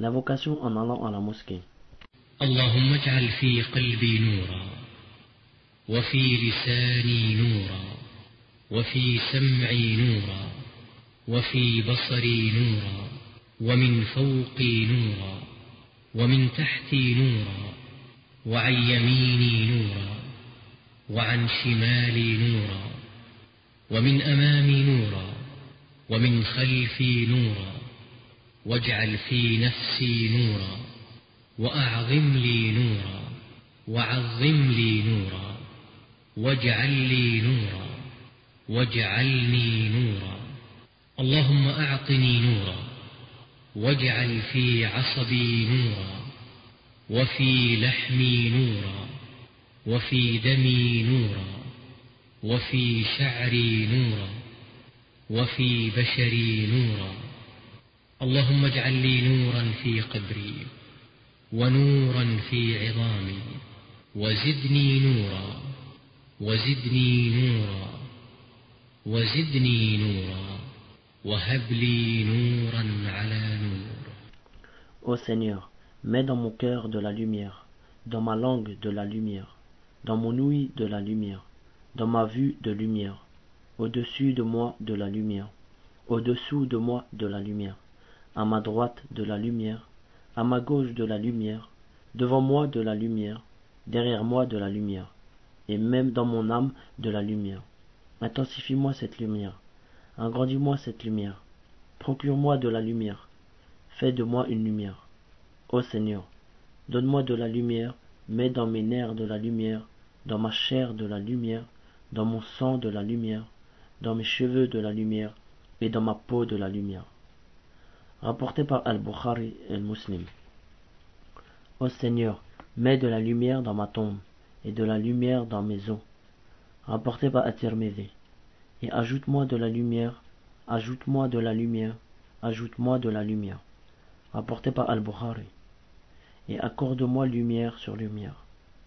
L'invocation en allant à la mosquée. اللهم اجعل في قلبي نورا وفي لساني نورا وفي سمعي نورا وفي بصري نورا ومن فوقي نورا ومن تحتي نورا وعن يميني نورا وعن شمالي نورا ومن أمامي نورا ومن خلفي نورا واجعل في نفسي نورا وأعظم لي نورا وعظم لي نورا واجعل لي نورا واجعلني نورا. اللهم أعطني نورا واجعل في عصبي نورا وفي لحمي نورا وفي دمي نورا وفي شعري نورا وفي بشري نورا. اللهم اجعل لي نورا في قبري ونورا في عظامي وزدني نورا وزدني نورا وزدني نورا وهب لي نورا على نور Ô Seigneur, mets dans mon cœur de la lumière, dans ma langue de la lumière, dans mon ouïe de la lumière, dans ma vue de lumière, au-dessus de moi de la lumière, au-dessous de moi de la lumière, à ma droite de la lumière, à ma gauche de la lumière, devant moi de la lumière, derrière moi de la lumière, et même dans mon âme de la lumière. Intensifie-moi cette lumière, agrandis-moi cette lumière, procure-moi de la lumière, fais de moi une lumière. Ô Seigneur, donne-moi de la lumière, mets dans mes nerfs de la lumière, dans ma chair de la lumière, dans mon sang de la lumière, dans mes cheveux de la lumière, et dans ma peau de la lumière. Rapporté par Al-Bukhari et Muslim. Ô Seigneur, mets de la lumière dans ma tombe, et de la lumière dans mes os. Rapporté par At-Tirmidhi. Et ajoute-moi de la lumière, ajoute-moi de la lumière, ajoute-moi de la lumière. Rapporté par Al-Bukhari. Et accorde-moi lumière sur lumière.